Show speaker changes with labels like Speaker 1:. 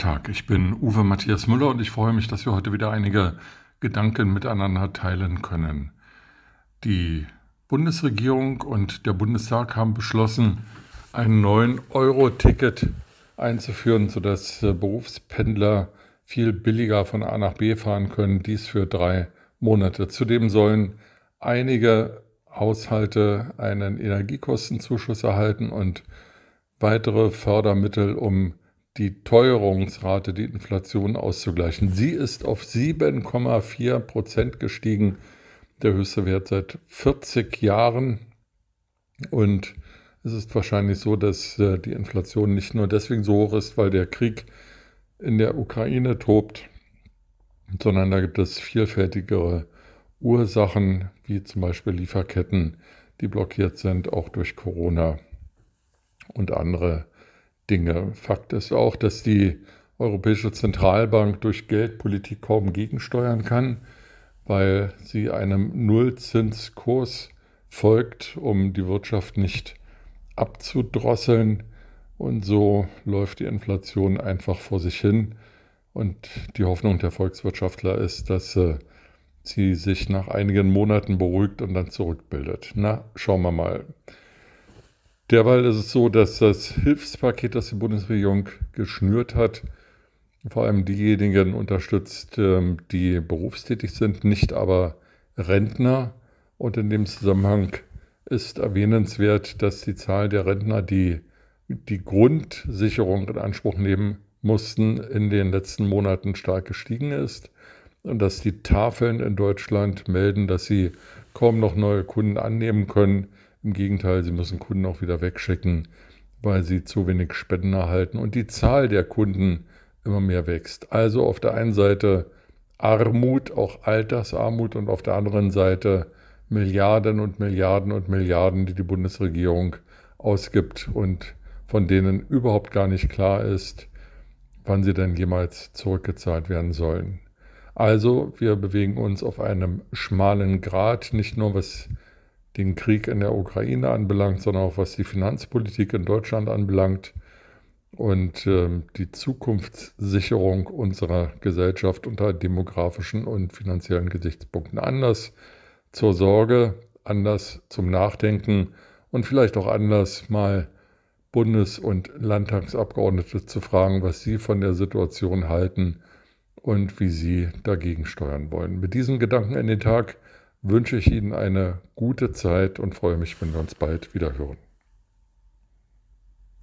Speaker 1: Tag, ich bin Uwe Matthias Müller und ich freue mich, dass wir heute wieder einige Gedanken miteinander teilen können. Die Bundesregierung und der Bundestag haben beschlossen, ein 9-Euro-Ticket einzuführen, sodass äh, Berufspendler viel billiger von A nach B fahren können, dies für drei Monate. Zudem sollen einige Haushalte einen Energiekostenzuschuss erhalten und weitere Fördermittel, um die Teuerungsrate, die Inflation auszugleichen. Sie ist auf 7,4 Prozent gestiegen, der höchste Wert seit 40 Jahren. Und es ist wahrscheinlich so, dass äh, die Inflation nicht nur deswegen so hoch ist, weil der Krieg in der Ukraine tobt, sondern da gibt es vielfältigere Ursachen, wie zum Beispiel Lieferketten, die blockiert sind, auch durch Corona und andere Dinge. Fakt ist auch, dass die Europäische Zentralbank durch Geldpolitik kaum gegensteuern kann, weil sie einem Nullzinskurs folgt, um die Wirtschaft nicht abzudrosseln. Und so läuft die Inflation einfach vor sich hin. Und die Hoffnung der Volkswirtschaftler ist, dass äh, sie sich nach einigen Monaten beruhigt und dann zurückbildet. Na, schauen wir mal. Derweil ist es so, dass das Hilfspaket, das die Bundesregierung geschnürt hat, vor allem diejenigen unterstützt, ähm, die berufstätig sind, nicht aber Rentner. Und in dem Zusammenhang ist erwähnenswert, dass die Zahl der Rentner, die die Grundsicherung in Anspruch nehmen mussten, in den letzten Monaten stark gestiegen ist und dass die Tafeln in Deutschland melden, dass sie kaum noch neue Kunden annehmen können im Gegenteil, sie müssen Kunden auch wieder wegschicken, weil sie zu wenig Spenden erhalten und die Zahl der Kunden immer mehr wächst. Also auf der einen Seite Armut, auch Altersarmut und auf der anderen Seite Milliarden und Milliarden und Milliarden, die die Bundesregierung ausgibt und von denen überhaupt gar nicht klar ist, wann sie denn jemals zurückgezahlt werden sollen. Also wir bewegen uns auf einem schmalen Grat, nicht nur was den Krieg in der Ukraine anbelangt, sondern auch was die Finanzpolitik in Deutschland anbelangt und äh, die Zukunftssicherung unserer Gesellschaft unter demografischen und finanziellen Gesichtspunkten anders zur Sorge, anders zum Nachdenken und vielleicht auch anders mal Bundes- und Landtagsabgeordnete zu fragen, was sie von der Situation halten und wie sie dagegen steuern wollen. Mit diesem Gedanken in den Tag wünsche ich Ihnen eine gute Zeit und freue mich, wenn wir uns bald wieder hören.